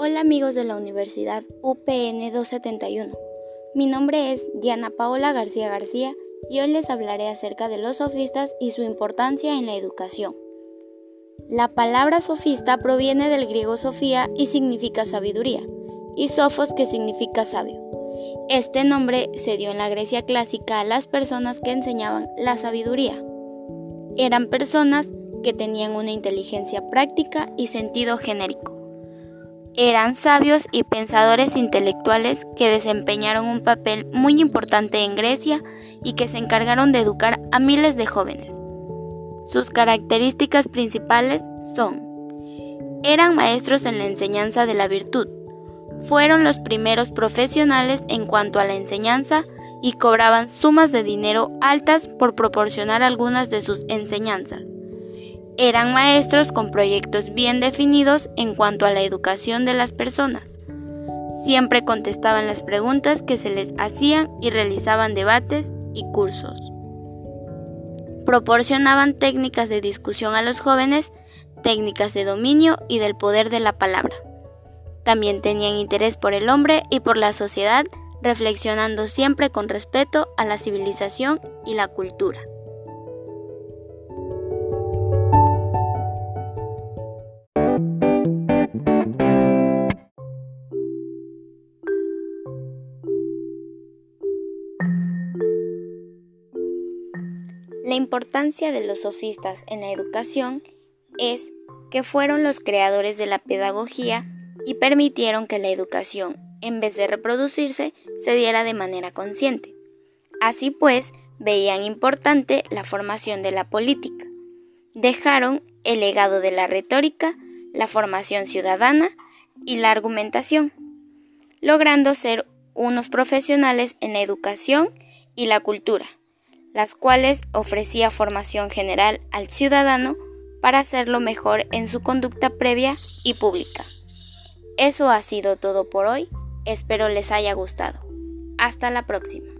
Hola amigos de la Universidad UPN 271. Mi nombre es Diana Paola García García y hoy les hablaré acerca de los sofistas y su importancia en la educación. La palabra sofista proviene del griego sofía y significa sabiduría, y sofos que significa sabio. Este nombre se dio en la Grecia clásica a las personas que enseñaban la sabiduría. Eran personas que tenían una inteligencia práctica y sentido genérico. Eran sabios y pensadores intelectuales que desempeñaron un papel muy importante en Grecia y que se encargaron de educar a miles de jóvenes. Sus características principales son, eran maestros en la enseñanza de la virtud, fueron los primeros profesionales en cuanto a la enseñanza y cobraban sumas de dinero altas por proporcionar algunas de sus enseñanzas. Eran maestros con proyectos bien definidos en cuanto a la educación de las personas. Siempre contestaban las preguntas que se les hacían y realizaban debates y cursos. Proporcionaban técnicas de discusión a los jóvenes, técnicas de dominio y del poder de la palabra. También tenían interés por el hombre y por la sociedad, reflexionando siempre con respeto a la civilización y la cultura. La importancia de los sofistas en la educación es que fueron los creadores de la pedagogía y permitieron que la educación, en vez de reproducirse, se diera de manera consciente. Así pues, veían importante la formación de la política. Dejaron el legado de la retórica, la formación ciudadana y la argumentación, logrando ser unos profesionales en la educación y la cultura las cuales ofrecía formación general al ciudadano para hacerlo mejor en su conducta previa y pública. Eso ha sido todo por hoy, espero les haya gustado. Hasta la próxima.